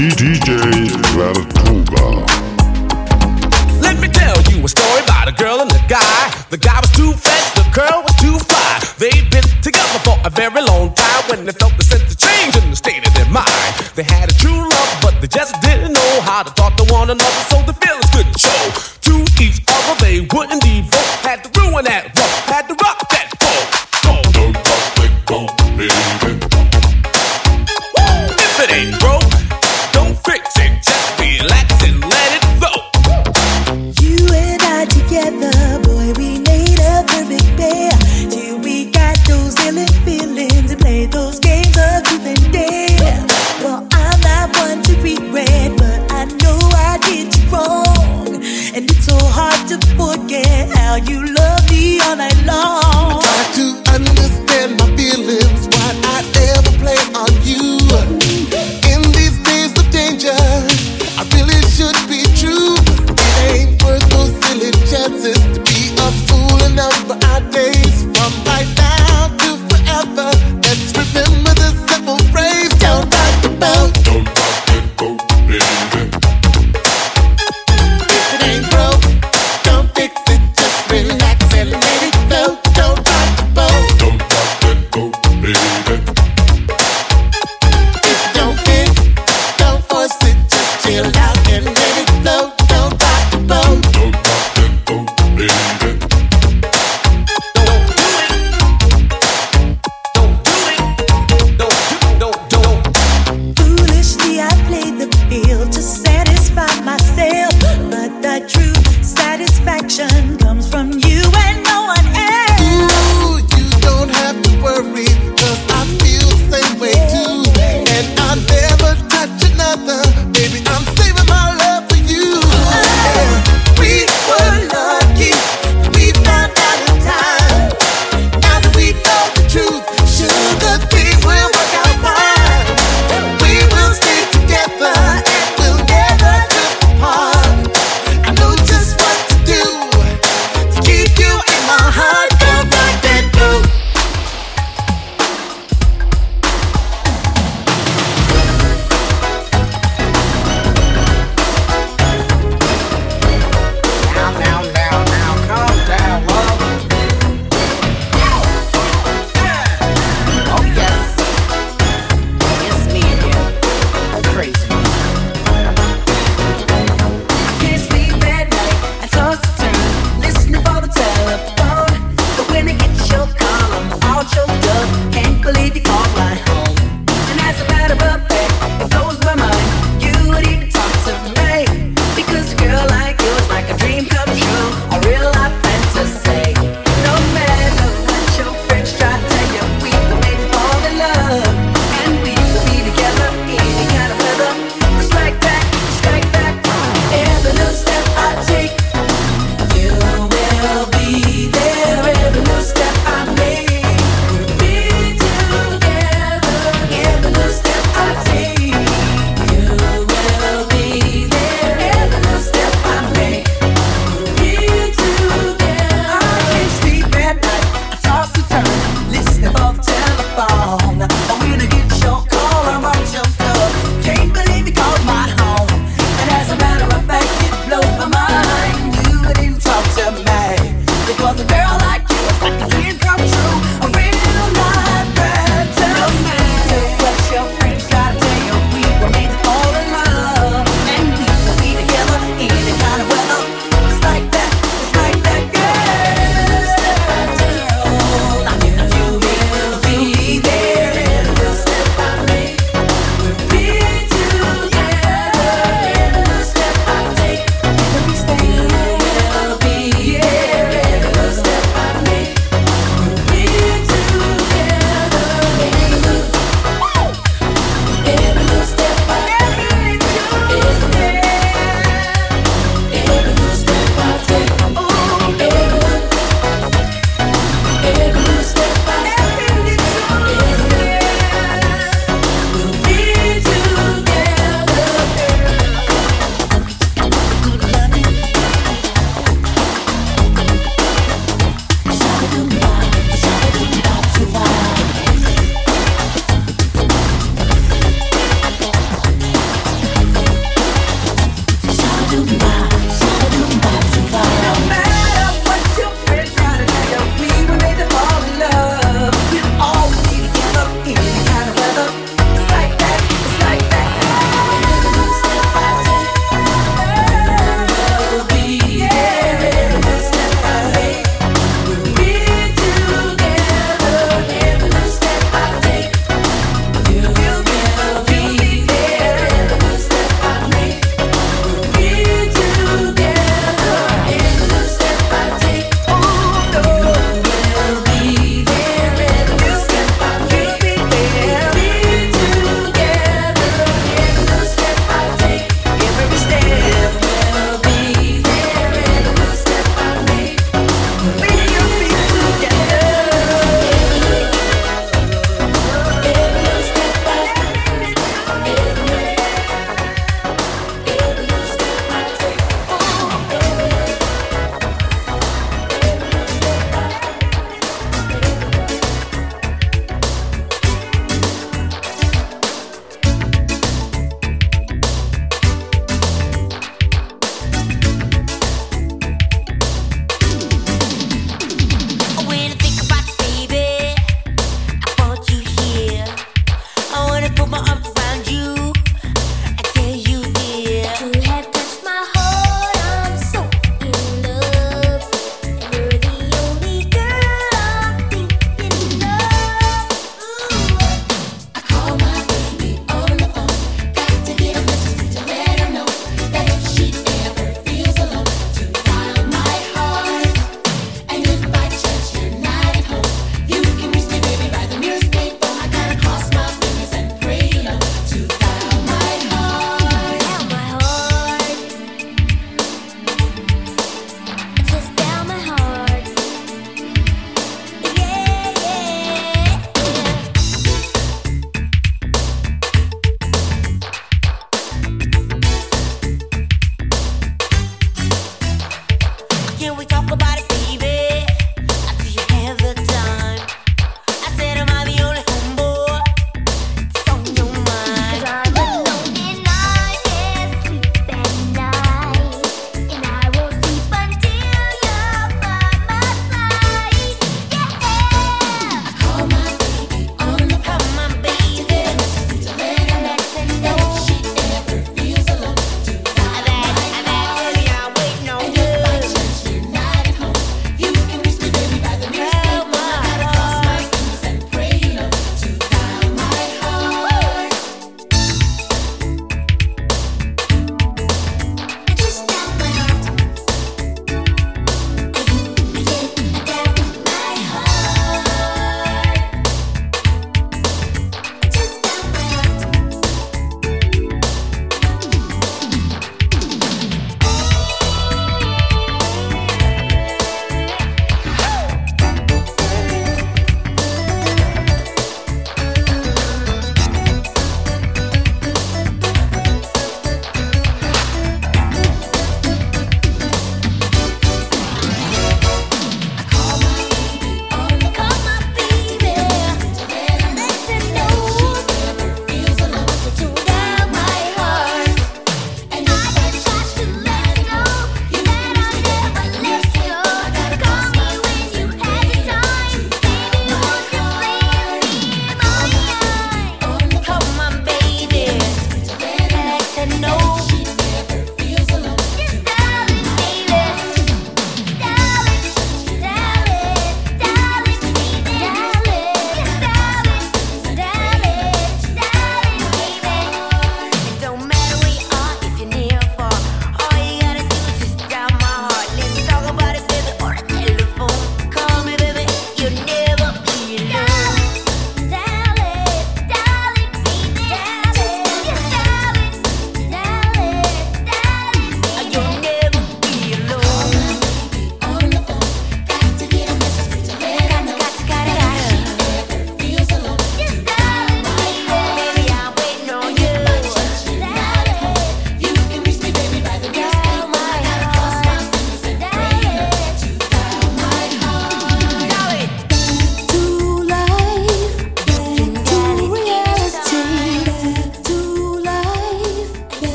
DJ Vertuga. Let me tell you a story about a girl and a guy. The guy was too fat, the girl was too fly. They've been together for a very long time when they felt the sense of change in the state of their mind. They had a true love, but they just didn't know how to talk to one another, so the feelings couldn't show. To each other, they wouldn't devote, had to ruin that From you.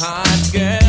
hot girl.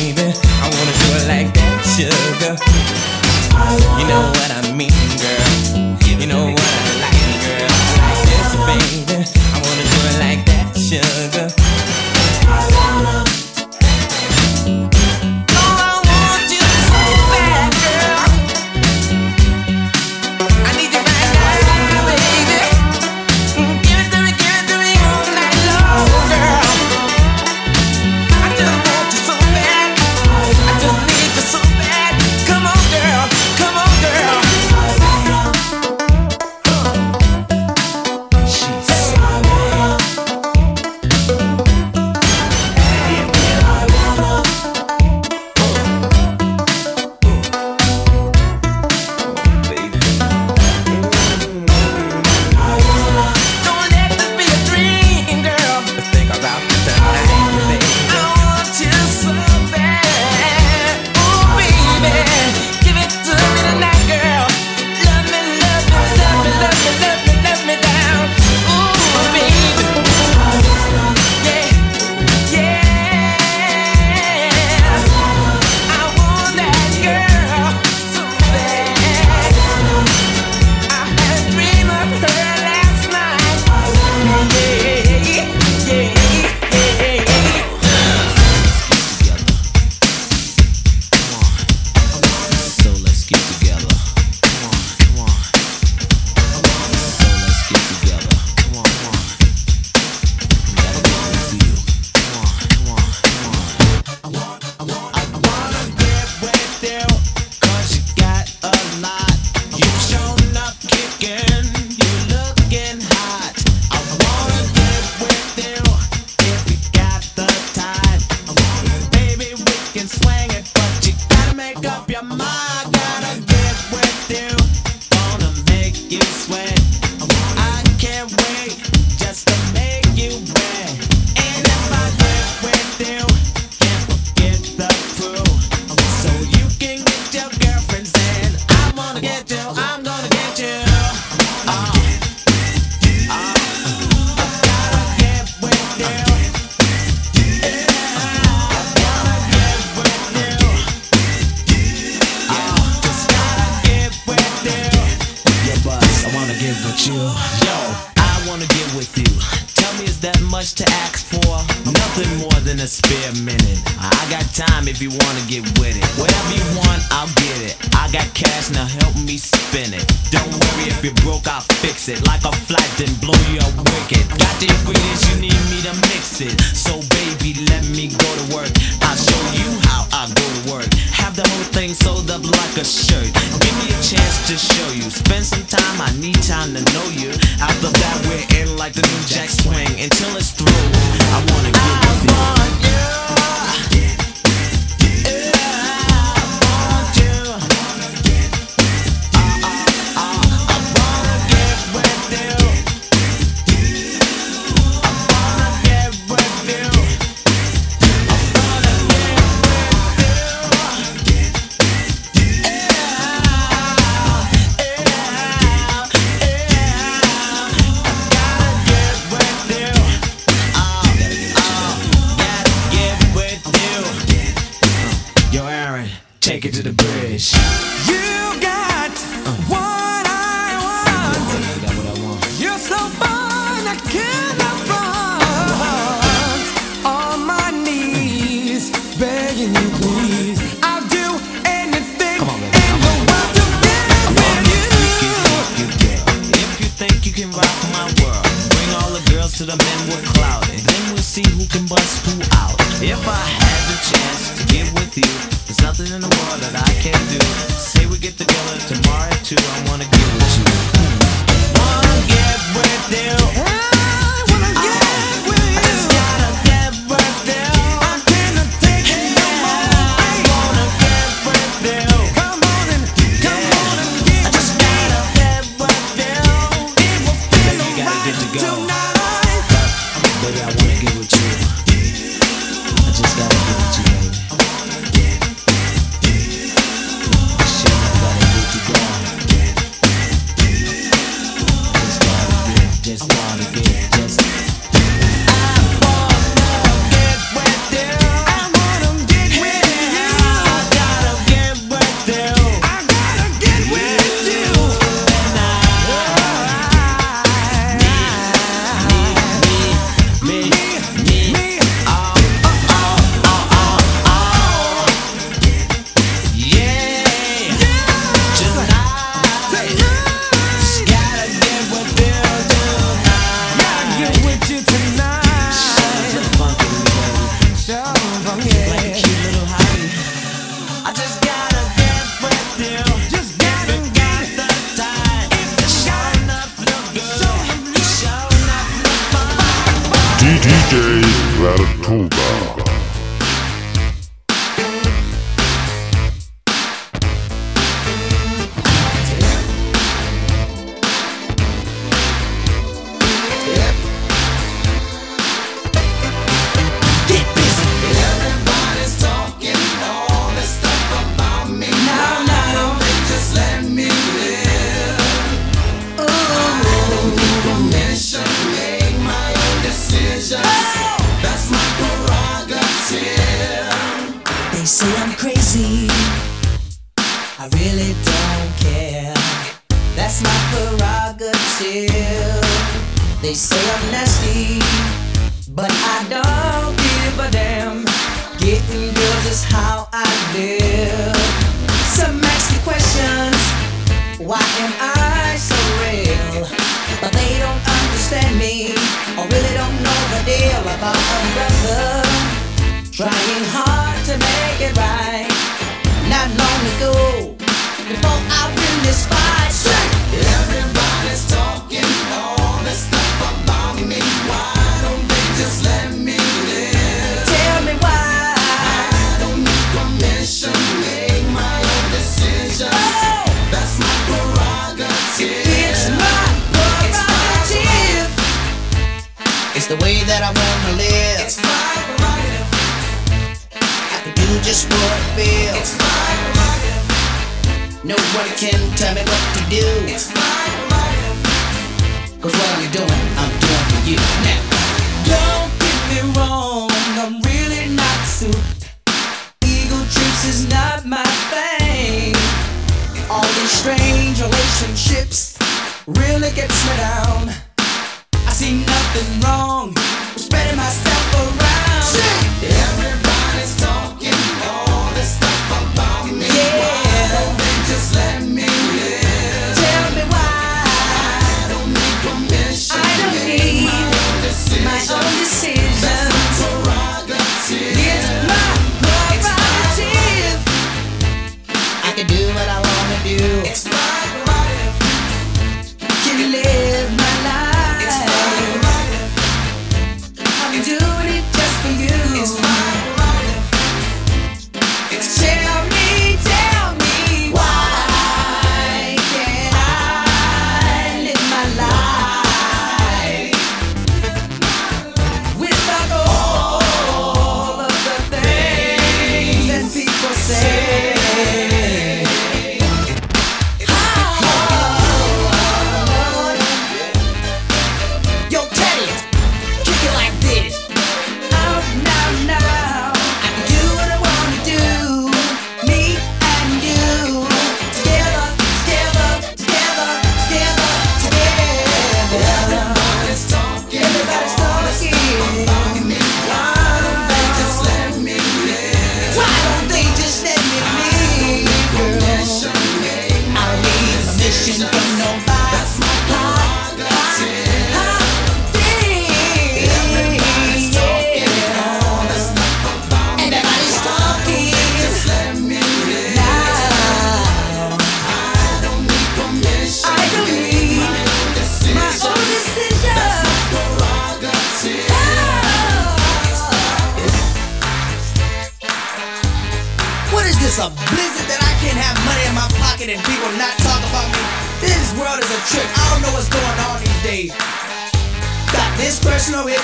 baby.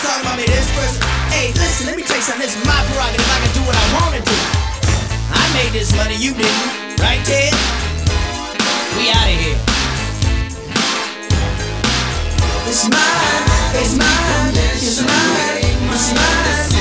talking about me this person. Hey, listen, let me tell you something. This is my prerogative. I can do what I want to do. I made this money, you didn't. Right, Ted? We out of here. It's mine, it's mine, it's mine, it's mine. It's mine.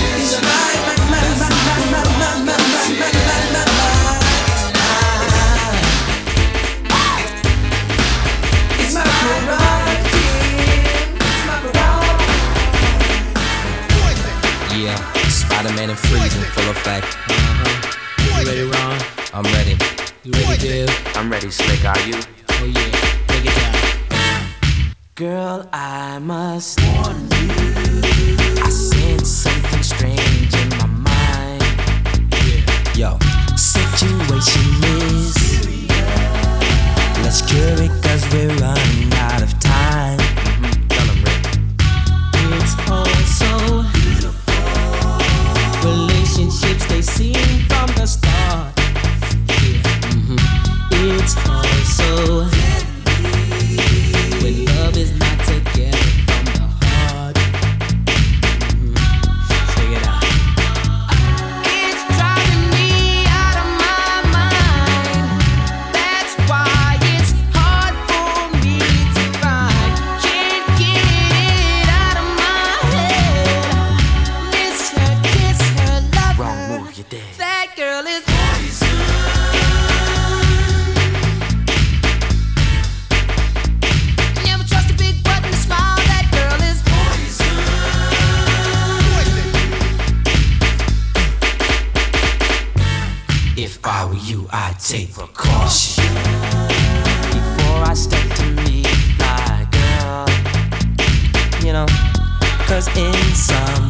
Spider-Man freezing, full effect. Uh-huh. You ready, Ron? I'm ready. You ready, I'm ready, Slick. Are you? Oh yeah, it down. Girl, I must warn you. I sense something strange in my mind. Yeah. Yo, situation is. Let's cure it, cause we're running out of time. relationships they seem from the start. Yeah. Mm-hmm. It's also. take precaution before I step to meet my girl. You know, cause in some